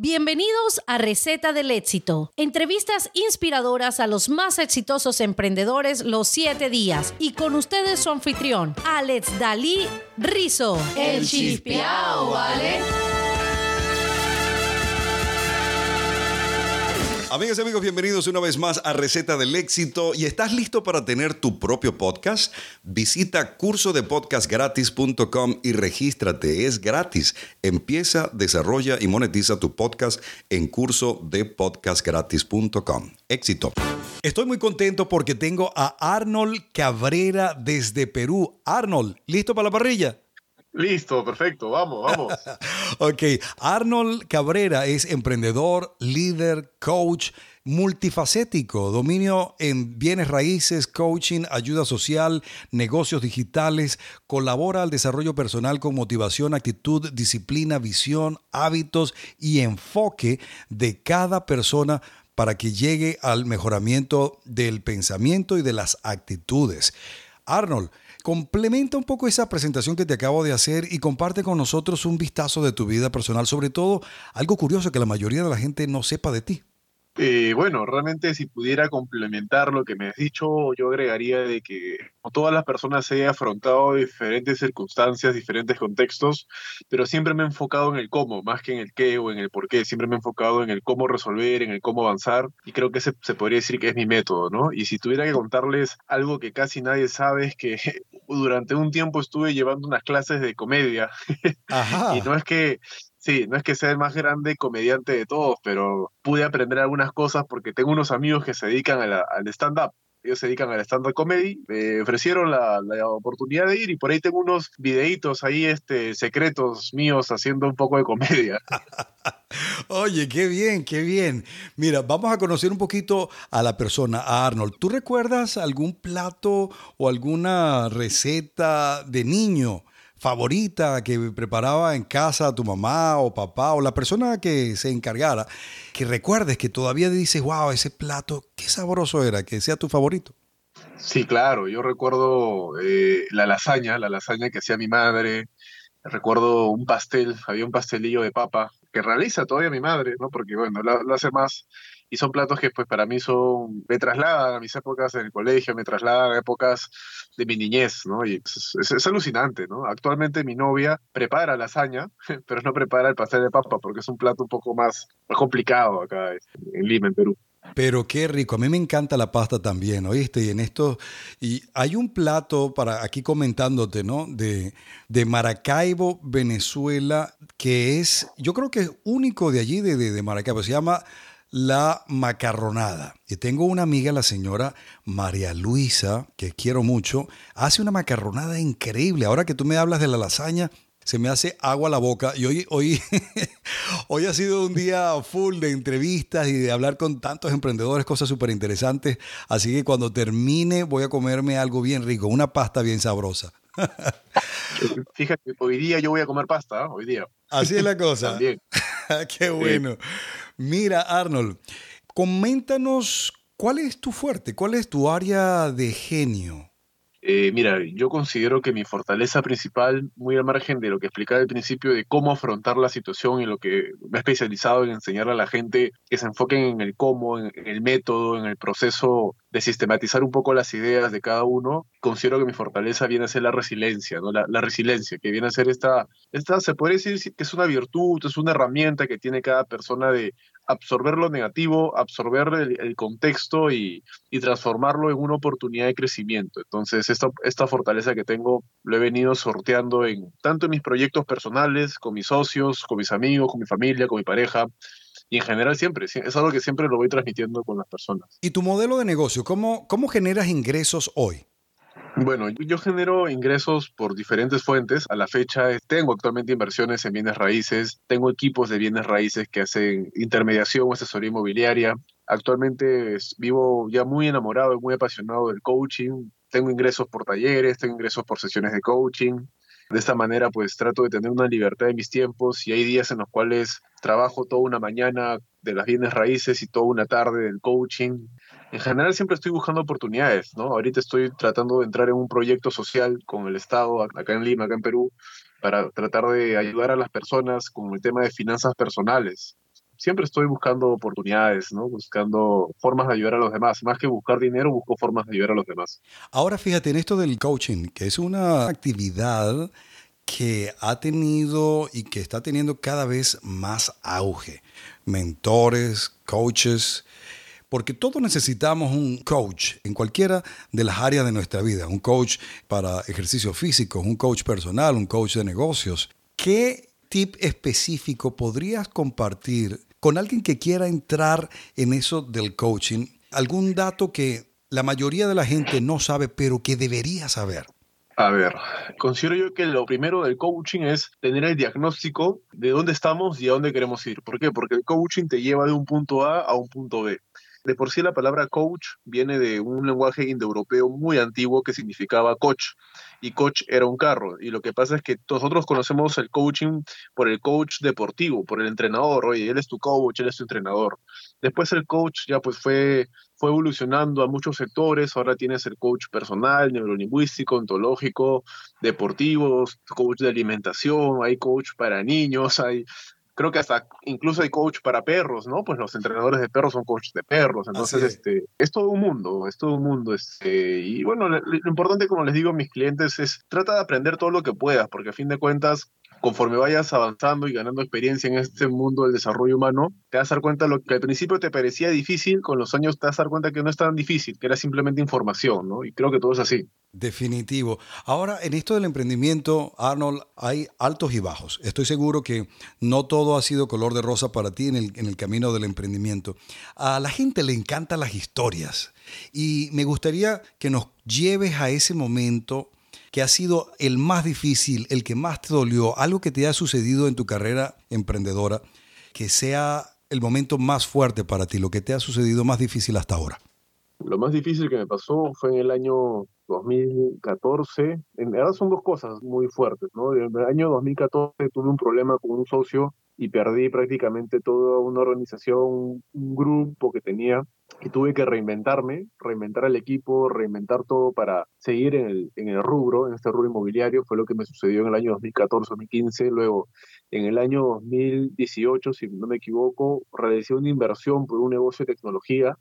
Bienvenidos a Receta del Éxito. Entrevistas inspiradoras a los más exitosos emprendedores los siete días. Y con ustedes su anfitrión, Alex Dalí Rizo. El chispeao, ¿vale? Amigas y amigos, bienvenidos una vez más a Receta del Éxito. ¿Y estás listo para tener tu propio podcast? Visita cursodepodcastgratis.com y regístrate. Es gratis. Empieza, desarrolla y monetiza tu podcast en cursodepodcastgratis.com. Éxito. Estoy muy contento porque tengo a Arnold Cabrera desde Perú. Arnold, ¿listo para la parrilla? Listo, perfecto, vamos, vamos. ok, Arnold Cabrera es emprendedor, líder, coach, multifacético, dominio en bienes raíces, coaching, ayuda social, negocios digitales, colabora al desarrollo personal con motivación, actitud, disciplina, visión, hábitos y enfoque de cada persona para que llegue al mejoramiento del pensamiento y de las actitudes. Arnold, Complementa un poco esa presentación que te acabo de hacer y comparte con nosotros un vistazo de tu vida personal, sobre todo algo curioso que la mayoría de la gente no sepa de ti. Eh, bueno, realmente si pudiera complementar lo que me has dicho, yo agregaría de que todas las personas he afrontado diferentes circunstancias, diferentes contextos, pero siempre me he enfocado en el cómo, más que en el qué o en el por qué. Siempre me he enfocado en el cómo resolver, en el cómo avanzar, y creo que ese se podría decir que es mi método, ¿no? Y si tuviera que contarles algo que casi nadie sabe, es que durante un tiempo estuve llevando unas clases de comedia. y no es que Sí, no es que sea el más grande comediante de todos, pero pude aprender algunas cosas porque tengo unos amigos que se dedican al stand-up. Ellos se dedican al stand-up comedy, me ofrecieron la, oportunidad de ir y por ahí tengo unos videitos ahí este, secretos míos haciendo un poco de comedia. Oye, qué bien, qué bien. Mira, vamos a conocer un poquito a la persona, a Arnold. ¿Tú recuerdas algún plato o alguna receta de niño favorita que preparaba en casa tu mamá o papá o la persona que se encargara, que recuerdes que todavía dices, wow, ese plato, qué sabroso era, que sea tu favorito. Sí, claro, yo recuerdo eh, la lasaña, la lasaña que hacía mi madre, recuerdo un pastel, había un pastelillo de papa que realiza todavía mi madre, ¿no? Porque bueno, lo hace más y son platos que pues para mí son, me trasladan a mis épocas en el colegio, me trasladan a épocas de mi niñez, ¿no? Y es, alucinante, ¿no? Actualmente mi novia prepara lasaña, pero no prepara el pastel de papa porque es un plato un poco más, complicado acá en Lima, en Perú. Pero qué rico, a mí me encanta la pasta también, ¿oíste? Y en esto, y hay un plato para aquí comentándote, ¿no? De, de Maracaibo, Venezuela, que es, yo creo que es único de allí, de, de, de Maracaibo, se llama la macarronada. Y tengo una amiga, la señora María Luisa, que quiero mucho, hace una macarronada increíble. Ahora que tú me hablas de la lasaña, se me hace agua a la boca. Y hoy, hoy, hoy ha sido un día full de entrevistas y de hablar con tantos emprendedores, cosas súper interesantes. Así que cuando termine voy a comerme algo bien rico, una pasta bien sabrosa. Fíjate, hoy día yo voy a comer pasta, ¿eh? hoy día. Así es la cosa. También. Qué bueno. Mira, Arnold, coméntanos cuál es tu fuerte, cuál es tu área de genio. Eh, mira, yo considero que mi fortaleza principal, muy al margen de lo que explicaba al principio, de cómo afrontar la situación y lo que me he especializado en enseñarle a la gente que se enfoquen en el cómo, en, el método, en el proceso de sistematizar un poco las ideas de cada uno, considero que mi fortaleza viene a ser la resiliencia, ¿no? La, la, resiliencia, que viene a ser esta, esta, se puede decir que es una virtud, es una herramienta que tiene cada persona de absorber lo negativo, absorber el, contexto y, transformarlo en una oportunidad de crecimiento. Entonces, esta, esta fortaleza que tengo lo he venido sorteando en tanto en mis proyectos personales, con mis socios, con mis amigos, con mi familia, con mi pareja. Y en general siempre, es algo que siempre lo voy transmitiendo con las personas. ¿Y tu modelo de negocio? ¿Cómo, cómo generas ingresos hoy? Bueno, yo genero ingresos por diferentes fuentes. A la fecha tengo actualmente inversiones en bienes raíces, tengo equipos de bienes raíces que hacen intermediación o asesoría inmobiliaria. Actualmente vivo ya muy enamorado y muy apasionado del coaching. Tengo ingresos por talleres, tengo ingresos por sesiones de coaching. De esta manera, pues trato de tener una libertad en mis tiempos y hay días en los cuales trabajo toda una mañana de las bienes raíces y toda una tarde del coaching. En general siempre estoy buscando oportunidades, ¿no? Ahorita estoy tratando de entrar en un proyecto social con el Estado acá en Lima, acá en Perú, para tratar de ayudar a las personas con el tema de finanzas personales. siempre estoy buscando oportunidades, ¿no? Buscando formas de ayudar a los demás. Más que buscar dinero, busco formas de ayudar a los demás. Ahora fíjate en esto del coaching, que es una actividad que ha tenido y que está teniendo cada vez más auge. Mentores, coaches, porque todos necesitamos un coach en cualquiera de las áreas de nuestra vida, un coach para ejercicio físico, un coach personal, un coach de negocios. ¿Qué tip específico podrías compartir con alguien que quiera entrar en eso del coaching? ¿Algún dato que la mayoría de la gente no sabe, pero que debería saber? A ver, considero yo que lo primero del coaching es tener el diagnóstico de dónde estamos y a dónde queremos ir. ¿Por qué? Porque el coaching te lleva de un punto A a un punto B. De por sí la palabra coach viene de un lenguaje indoeuropeo muy antiguo que significaba coach y coach era un carro. Y lo que pasa es que nosotros conocemos el coaching por el coach deportivo, por el entrenador. Oye, él es tu coach, él es tu entrenador. Después el coach ya pues fue, fue evolucionando a muchos sectores. Ahora tienes el coach personal, neurolingüístico, ontológico, deportivos, coach de alimentación, hay coach para niños, hay creo que hasta incluso hay coach para perros, ¿no? Pues los entrenadores de perros son coaches de perros, entonces es. este es todo un mundo, es todo un mundo, este y bueno, lo, lo importante como les digo a mis clientes es trata de aprender todo lo que puedas, porque a fin de cuentas conforme vayas avanzando y ganando experiencia en este mundo del desarrollo humano, te vas a dar cuenta de lo que al principio te parecía difícil, con los años te vas a dar cuenta que no es tan difícil, que era simplemente información, ¿no? Y creo que todo es así. Definitivo. Ahora, en esto del emprendimiento, Arnold, hay altos y bajos. Estoy seguro que no todo ha sido color de rosa para ti en el, en el camino del emprendimiento. A la gente le encantan las historias y me gustaría que nos lleves a ese momento ha sido el más difícil, el que más te dolió, algo que te ha sucedido en tu carrera emprendedora, que sea el momento más fuerte para ti, lo que te ha sucedido más difícil hasta ahora? Lo más difícil que me pasó fue en el año 2014. En verdad son dos cosas muy fuertes, ¿no? En el año 2014 tuve un problema con un socio y perdí prácticamente toda una organización, un grupo que tenía y tuve que reinventarme, reinventar el equipo, reinventar todo para seguir en el, en el rubro, en este rubro inmobiliario. Fue lo que me sucedió en el año 2014-2015. Luego, en el año 2018, si no me equivoco, realicé una inversión por un negocio de tecnología.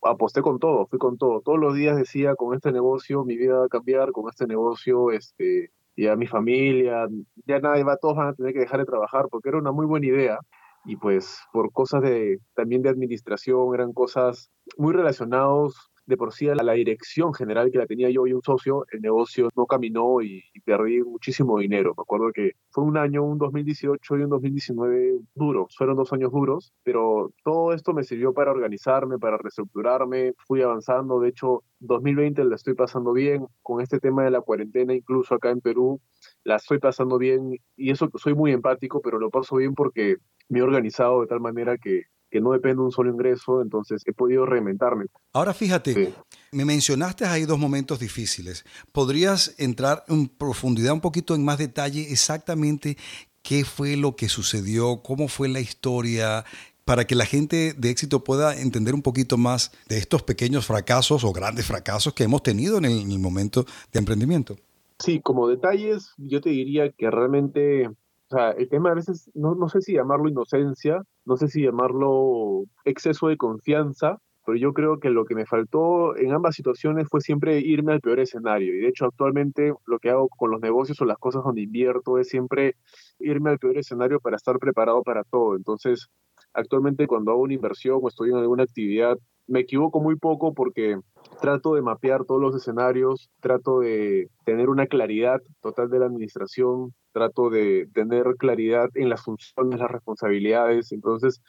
Aposté con todo, fui con todo. Todos los días decía, con este negocio mi vida va a cambiar, con este negocio este, ya mi familia, ya nadie va, todos van a tener que dejar de trabajar porque era una muy buena idea y pues por cosas de también de administración eran cosas muy relacionados de por sí a la dirección general que la tenía yo y un socio, el negocio no caminó y, perdí muchísimo dinero. Me acuerdo que fue un año, un 2018 y un 2019 duros, fueron dos años duros, pero todo esto me sirvió para organizarme, para reestructurarme, fui avanzando, de hecho 2020 la estoy pasando bien con este tema de la cuarentena, incluso acá en Perú, la estoy pasando bien y eso soy muy empático, pero lo paso bien porque me he organizado de tal manera que que no depende de un solo ingreso, entonces he podido reinventarme. Ahora fíjate, me mencionaste ahí dos momentos difíciles. ¿Podrías entrar en profundidad un poquito en más detalle exactamente qué fue lo que sucedió, cómo fue la historia, para que la gente de éxito pueda entender un poquito más de estos pequeños fracasos o grandes fracasos que hemos tenido en el, en el momento de emprendimiento? Sí, como detalles, yo te diría que realmente o sea, el tema a veces, no, no sé si llamarlo inocencia, no sé si llamarlo exceso de confianza, pero yo creo que lo que me faltó en ambas situaciones fue siempre irme al peor escenario. Y de hecho, actualmente lo que hago con los negocios o las cosas donde invierto es siempre irme al peor escenario para estar preparado para todo. Entonces, actualmente cuando hago una inversión o estoy en alguna actividad, me equivoco muy poco porque trato de mapear todos los escenarios, trato de tener una claridad total de la administración, trato de tener claridad en las funciones, las responsabilidades. Entonces,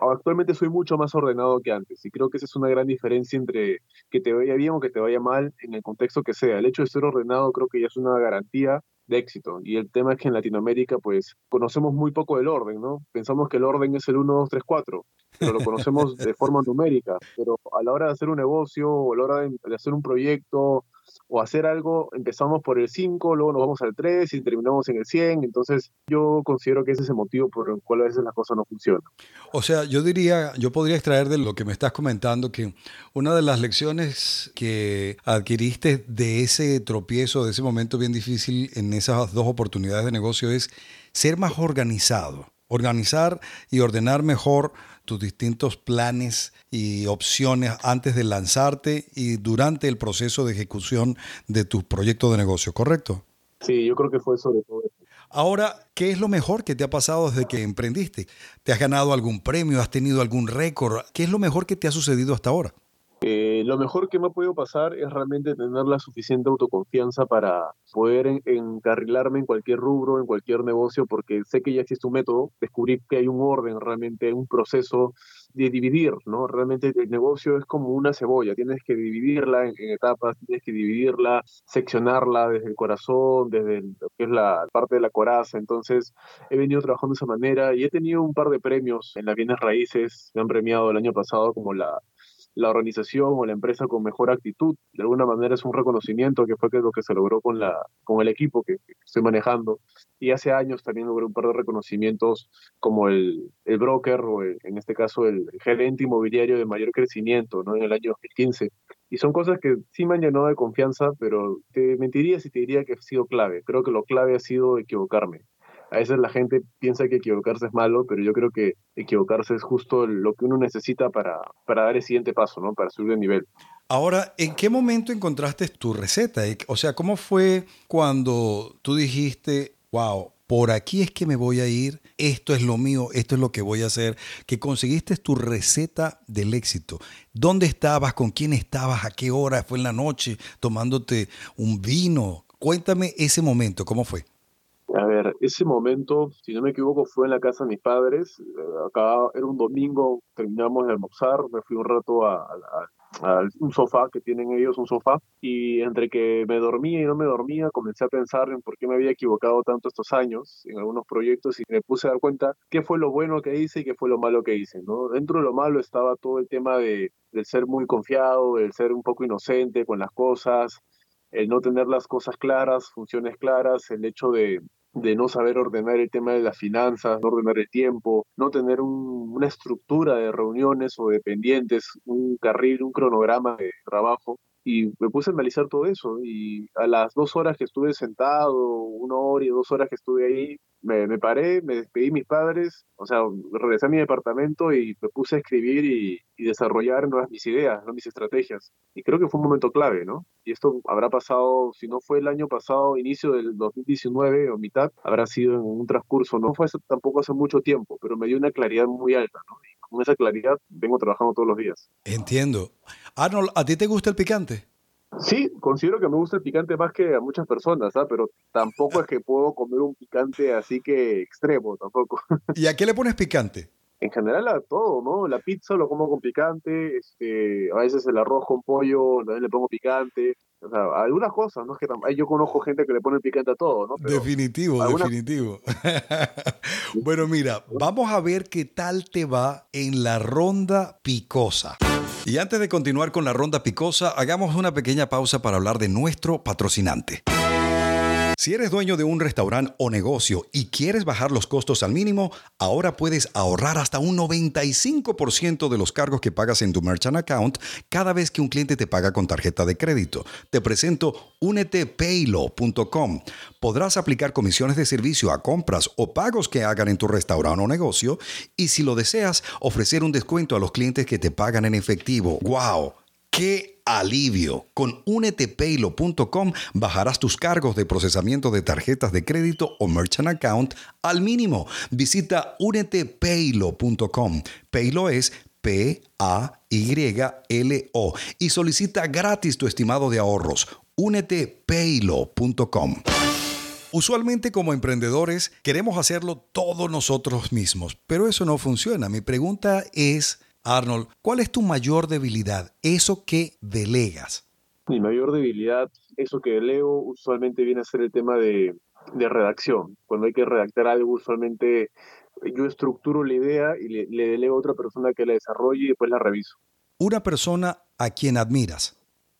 actualmente soy mucho más ordenado que antes y creo que esa es una gran diferencia entre que te vaya bien o que te vaya mal en el contexto que sea. El hecho de ser ordenado creo que ya es una garantía de éxito. Y el tema es que en Latinoamérica, pues, conocemos muy poco del orden, ¿no? Pensamos que el orden es el 1, 2, 3, 4, pero lo conocemos de forma numérica. Pero a la hora de hacer un negocio o a la hora de hacer un proyecto o hacer algo, empezamos por el 5, luego nos vamos al 3 y terminamos en el 100. Entonces, yo considero que ese es el motivo por el cual a veces las cosas no funcionan. O sea, yo diría, yo podría extraer de lo que me estás comentando que una de las lecciones que adquiriste de ese tropiezo, de ese momento bien difícil en esas dos oportunidades de negocio es ser más organizado. organizar y ordenar mejor tus distintos planes y opciones antes de lanzarte y durante el proceso de ejecución de tu proyecto de negocio, ¿correcto? Sí, yo creo que fue sobre todo eso. Ahora, ¿qué es lo mejor que te ha pasado desde que emprendiste? ¿Te has ganado algún premio? ¿Has tenido algún récord? ¿Qué es lo mejor que te ha sucedido hasta ahora? Eh, lo mejor que me ha podido pasar es realmente tener la suficiente autoconfianza para poder encarrilarme en cualquier rubro, en cualquier negocio, porque sé que ya existe un método, descubrir que hay un orden, realmente un proceso de dividir, ¿no? Realmente el negocio es como una cebolla, tienes que dividirla en, etapas, tienes que dividirla, seccionarla desde el corazón, desde lo que es la parte de la coraza, entonces he venido trabajando de esa manera y he tenido un par de premios en las bienes raíces, me han premiado el año pasado como la la organización o la empresa con mejor actitud. De alguna manera es un reconocimiento que fue que lo que se logró con, la, con el equipo que, estoy manejando. Y hace años también logré un par de reconocimientos como el, el broker o en este caso el, gerente inmobiliario de mayor crecimiento ¿no? en el año 2015. Y son cosas que sí me han llenado de confianza, pero te mentiría si te diría que ha sido clave. Creo que lo clave ha sido equivocarme a veces la gente piensa que equivocarse es malo, pero yo creo que equivocarse es justo lo que uno necesita para, para dar el siguiente paso, ¿no? Para subir de nivel. Ahora, ¿en qué momento encontraste tu receta? O sea, ¿cómo fue cuando tú dijiste, wow, por aquí es que me voy a ir, esto es lo mío, esto es lo que voy a hacer, que conseguiste tu receta del éxito. ¿Dónde estabas? ¿Con quién estabas? ¿A qué hora? ¿Fue en la noche tomándote un vino? Cuéntame ese momento, ¿cómo fue? A ver, ese momento, si no me equivoco, fue en la casa de mis padres. Eh, acá era un domingo, terminamos de almorzar, me fui un rato a, un sofá que tienen ellos, un sofá, y entre que me dormía y no me dormía, comencé a pensar en por qué me había equivocado tanto estos años en algunos proyectos y me puse a dar cuenta qué fue lo bueno que hice y qué fue lo malo que hice. ¿no? Dentro de lo malo estaba todo el tema de, del ser muy confiado, del ser un poco inocente con las cosas, el no tener las cosas claras, funciones claras, el hecho de, de no saber ordenar el tema de las finanzas, no ordenar el tiempo, no tener una estructura de reuniones o de pendientes, un carril, un cronograma de trabajo. Y me puse a analizar todo eso y a las dos horas que estuve sentado, una hora y dos horas que estuve ahí, me, paré, me despedí de mis padres, o sea, regresé a mi departamento y me puse a escribir y, desarrollar nuevas mis ideas, ¿no? mis estrategias. Y creo que fue un momento clave, ¿no? Y esto habrá pasado, si no fue el año pasado, inicio del 2019 o mitad, habrá sido en un transcurso, no fue tampoco hace mucho tiempo, pero me dio una claridad muy alta, ¿no? Y con esa claridad vengo trabajando todos los días. Entiendo. Arnold, ¿a ti te gusta el picante? Sí, considero que me gusta el picante más que a muchas personas, ¿ah? pero tampoco es que puedo comer un picante así que extremo, tampoco. ¿Y a qué le pones picante? En general a todo, ¿no? La pizza lo como con picante, este, a veces el arroz con pollo también le pongo picante, o sea, algunas cosas, ¿no? Es que yo conozco gente que le pone picante a todo, ¿no? definitivo, definitivo. bueno, mira, vamos a ver qué tal te va en la ronda picosa. Y antes de continuar con la ronda picosa, hagamos una pequeña pausa para hablar de nuestro patrocinante. Si eres dueño de un restaurante o negocio y quieres bajar los costos al mínimo, ahora puedes ahorrar hasta un 95% de los cargos que pagas en tu merchant account cada vez que un cliente te paga con tarjeta de crédito. Te presento unetepaylo.com. Podrás aplicar comisiones de servicio a compras o pagos que hagan en tu restaurante o negocio y si lo deseas, ofrecer un descuento a los clientes que te pagan en efectivo. ¡Wow! ¡Qué alivio! Con unetepaylo.com bajarás tus cargos de procesamiento de tarjetas de crédito o merchant account al mínimo. Visita unetepaylo.com. Paylo es P-A-Y-L-O y solicita gratis tu estimado de ahorros. unetepaylo.com. Usualmente como emprendedores queremos hacerlo todos nosotros mismos, pero eso no funciona. Mi pregunta es... Arnold, ¿cuál es tu mayor debilidad? Eso que delegas. Mi mayor debilidad, eso que delego, usualmente viene a ser el tema de, redacción. Cuando hay que redactar algo, usualmente yo estructuro la idea y le, delego a otra persona que la desarrolle y después la reviso. Una persona a quien admiras.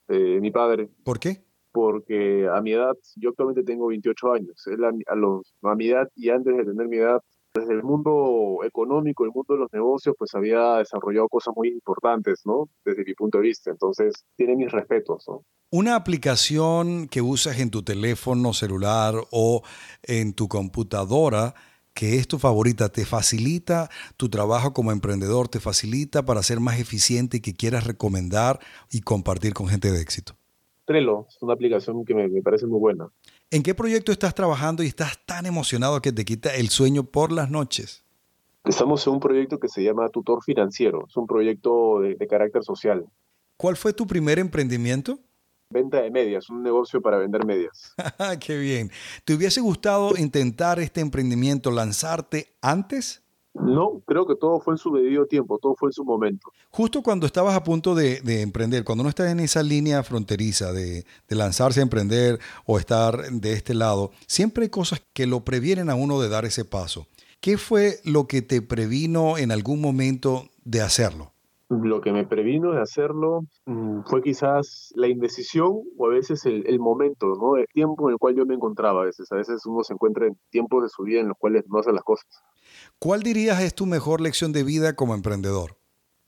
Eh, mi padre. ¿Por qué? Porque a mi edad, yo actualmente tengo 28 años, a, los, a mi edad y antes de tener mi edad, desde el mundo económico, el mundo de los negocios, pues había desarrollado cosas muy importantes, ¿no? Desde mi punto de vista. Entonces, tiene mis respetos, ¿no? Una aplicación que usas en tu teléfono celular o en tu computadora que es tu favorita, te facilita tu trabajo como emprendedor, te facilita para ser más eficiente y que quieras recomendar y compartir con gente de éxito? Trello es una aplicación que me, me parece muy buena. ¿En qué proyecto estás trabajando y estás tan emocionado que te quita el sueño por las noches? Estamos en un proyecto que se llama Tutor Financiero. Es un proyecto de, de carácter social. ¿Cuál fue tu primer emprendimiento? Venta de medias, un negocio para vender medias. Qué bien. ¿Te hubiese gustado intentar este emprendimiento, lanzarte antes? No, creo que todo fue en su debido tiempo, todo fue en su momento. Justo cuando estabas a punto de, de emprender, cuando uno está en esa línea fronteriza de, de, lanzarse a emprender o estar de este lado, siempre hay cosas que lo previenen a uno de dar ese paso. ¿Qué fue lo que te previno en algún momento de hacerlo? Lo que me previno de hacerlo mmm, fue quizás la indecisión o a veces el, el, momento, ¿no? El tiempo en el cual yo me encontraba a veces. A veces uno se encuentra en tiempos de su vida en los cuales no hace las cosas. ¿Cuál dirías es tu mejor lección de vida como emprendedor?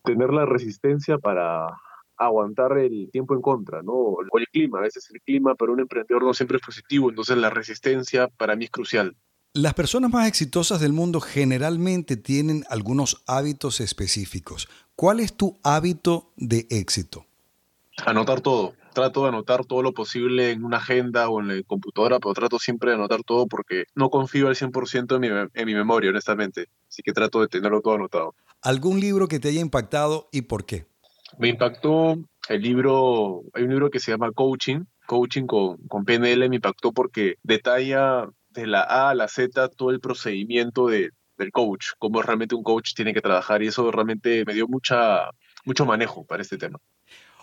Tener la resistencia para aguantar el tiempo en contra, ¿no? O el clima, a veces el clima para un emprendedor no siempre es positivo, entonces la resistencia para mí es crucial. Las personas más exitosas del mundo generalmente tienen algunos hábitos específicos. ¿Cuál es tu hábito de éxito? Anotar todo. Trato de anotar todo lo posible en una agenda o en la computadora, pero trato siempre de anotar todo porque no confío al 100% en mi, en mi memoria, honestamente. Así que trato de tenerlo todo anotado. ¿Algún libro que te haya impactado y por qué? Me impactó el libro, hay un libro que se llama Coaching, Coaching con, con PNL, me impactó porque detalla de la A a la Z todo el procedimiento de, del coach, cómo realmente un coach tiene que trabajar y eso realmente me dio mucha, mucho manejo para este tema.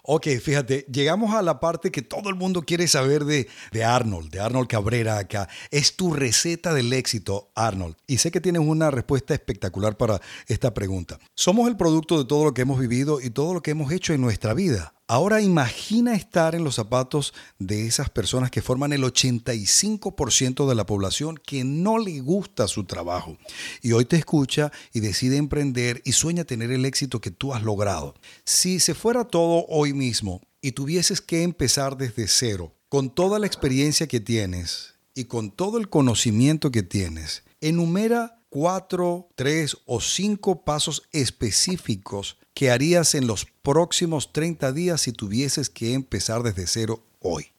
Ok, fíjate, llegamos a la parte que todo el mundo quiere saber de, de, Arnold, de Arnold Cabrera acá. Es tu receta del éxito, Arnold. Y sé que tienes una respuesta espectacular para esta pregunta. Somos el producto de todo lo que hemos vivido y todo lo que hemos hecho en nuestra vida. Ahora imagina estar en los zapatos de esas personas que forman el 85% de la población que no le gusta su trabajo y hoy te escucha y decide emprender y sueña tener el éxito que tú has logrado. Si se fuera todo hoy mismo y tuvieses que empezar desde cero, con toda la experiencia que tienes y con todo el conocimiento que tienes, enumera cuatro, tres o cinco pasos específicos que harías en los próximos 30 días si tuvieses que empezar desde cero hoy?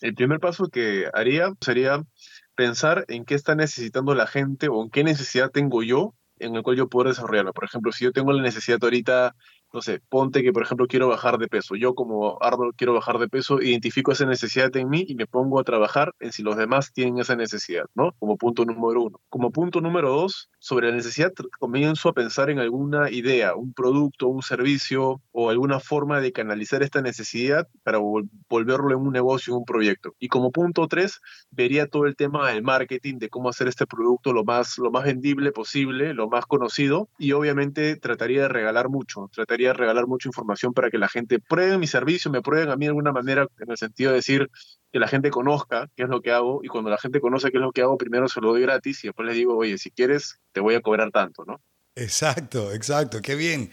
El primer paso que haría sería pensar en qué está necesitando la gente o en qué necesidad tengo yo en el cual yo puedo desarrollarlo. Por ejemplo, si yo tengo la necesidad ahorita no sé, ponte que por ejemplo quiero bajar de peso. Yo como Arnold quiero bajar de peso, identifico esa necesidad en mí y me pongo a trabajar en si los demás tienen esa necesidad, ¿no? Como punto número uno. Como punto número dos, sobre la necesidad comienzo a pensar en alguna idea, un producto, un servicio o alguna forma de canalizar esta necesidad para vol volverlo en un negocio, un proyecto. Y como punto tres, vería todo el tema del marketing, de cómo hacer este producto lo más, lo más vendible posible, lo más conocido y obviamente trataría de regalar mucho, trataría de regalar mucha información para que la gente pruebe mi servicio, me prueben a mí de alguna manera en el sentido de decir que la gente conozca qué es lo que hago y cuando la gente conoce qué es lo que hago, primero se lo doy gratis y después les digo, oye, si quieres, te voy a cobrar tanto, ¿no? Exacto, exacto, qué bien.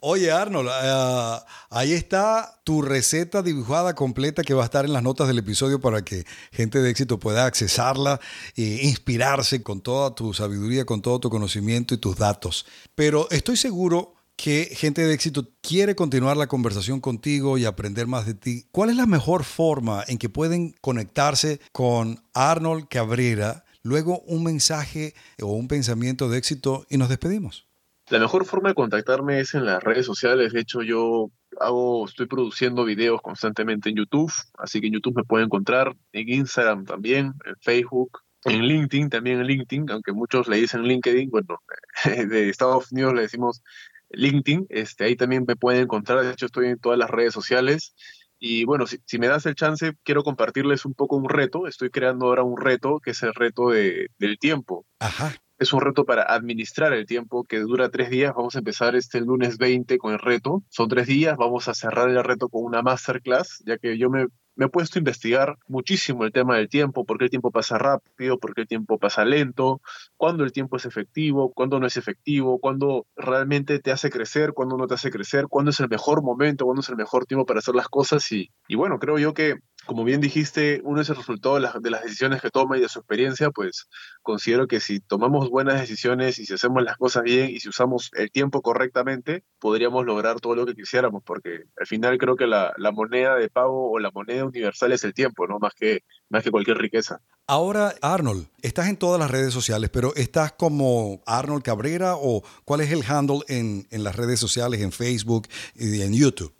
Oye, Arnold, uh, ahí está tu receta dibujada completa que va a estar en las notas del episodio para que gente de éxito pueda accesarla e inspirarse con toda tu sabiduría, con todo tu conocimiento y tus datos. Pero estoy seguro que gente de éxito quiere continuar la conversación contigo y aprender más de ti, ¿cuál es la mejor forma en que pueden conectarse con Arnold Cabrera? Luego un mensaje o un pensamiento de éxito y nos despedimos. La mejor forma de contactarme es en las redes sociales. De hecho, yo hago, estoy produciendo videos constantemente en YouTube, así que en YouTube me pueden encontrar, en Instagram también, en Facebook, en LinkedIn, también en LinkedIn, aunque muchos le dicen LinkedIn, bueno, de Estados Unidos le decimos LinkedIn, este, ahí también me pueden encontrar, de hecho estoy en todas las redes sociales. Y bueno, si, si, me das el chance, quiero compartirles un poco un reto. Estoy creando ahora un reto que es el reto de, del tiempo. Ajá. Es un reto para administrar el tiempo que dura tres días. Vamos a empezar este lunes 20 con el reto. Son tres días. Vamos a cerrar el reto con una masterclass, ya que yo me me he puesto a investigar muchísimo el tema del tiempo, por qué el tiempo pasa rápido, por qué el tiempo pasa lento, cuándo el tiempo es efectivo, cuándo no es efectivo, cuándo realmente te hace crecer, cuándo no te hace crecer, cuándo es el mejor momento, cuándo es el mejor tiempo para hacer las cosas. Y, y bueno, creo yo que como bien dijiste, uno es el resultado de las, de las decisiones que toma y de su experiencia, pues considero que si tomamos buenas decisiones y si hacemos las cosas bien y si usamos el tiempo correctamente, podríamos lograr todo lo que quisiéramos, porque al final creo que la, la moneda de pago o la moneda universal es el tiempo, ¿no? Más que, más que cualquier riqueza. Ahora, Arnold, estás en todas las redes sociales, pero ¿estás como Arnold Cabrera o cuál es el handle en, en las redes sociales, en Facebook y en YouTube?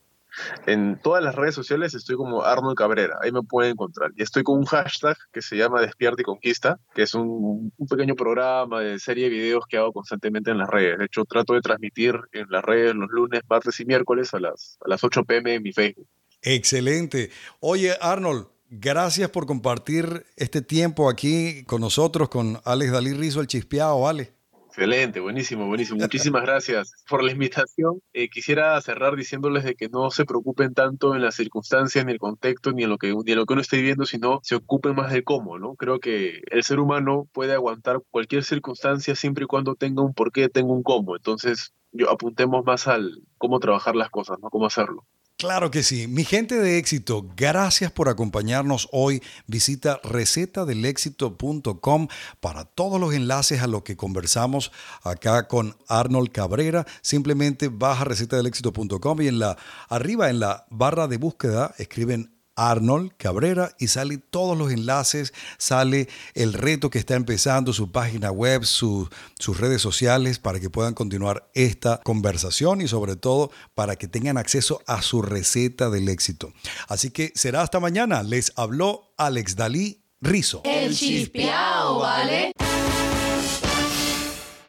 En todas las redes sociales estoy como Arnold Cabrera, ahí me pueden encontrar. Y estoy con un hashtag que se llama Despierta y Conquista, que es un, pequeño programa de serie de videos que hago constantemente en las redes. De hecho, trato de transmitir en las redes los lunes, martes y miércoles a las, a las 8 pm en mi Facebook. Excelente. Oye, Arnold, gracias por compartir este tiempo aquí con nosotros, con Alex Dalí Rizo, el chispeado, ¿vale? Excelente, buenísimo, buenísimo. Muchísimas gracias por la invitación. Eh, quisiera cerrar diciéndoles de que no se preocupen tanto en las circunstancias, ni el contexto, ni en lo que, ni en lo que uno esté viviendo, sino se ocupen más del cómo, ¿no? Creo que el ser humano puede aguantar cualquier circunstancia siempre y cuando tenga un porqué, tenga un cómo. Entonces, yo apuntemos más al cómo trabajar las cosas, ¿no? Cómo hacerlo. Claro que sí. Mi gente de éxito, gracias por acompañarnos hoy. Visita recetadelexito.com para todos los enlaces a lo que conversamos acá con Arnold Cabrera. Simplemente baja recetadelexito.com y en la arriba en la barra de búsqueda escriben Arnold Cabrera y sale todos los enlaces, sale el reto que está empezando, su página web, sus redes sociales para que puedan continuar esta conversación y sobre todo para que tengan acceso a su receta del éxito. Así que será hasta mañana. Les habló Alex Dalí Rizo. El chispeao, ¿vale?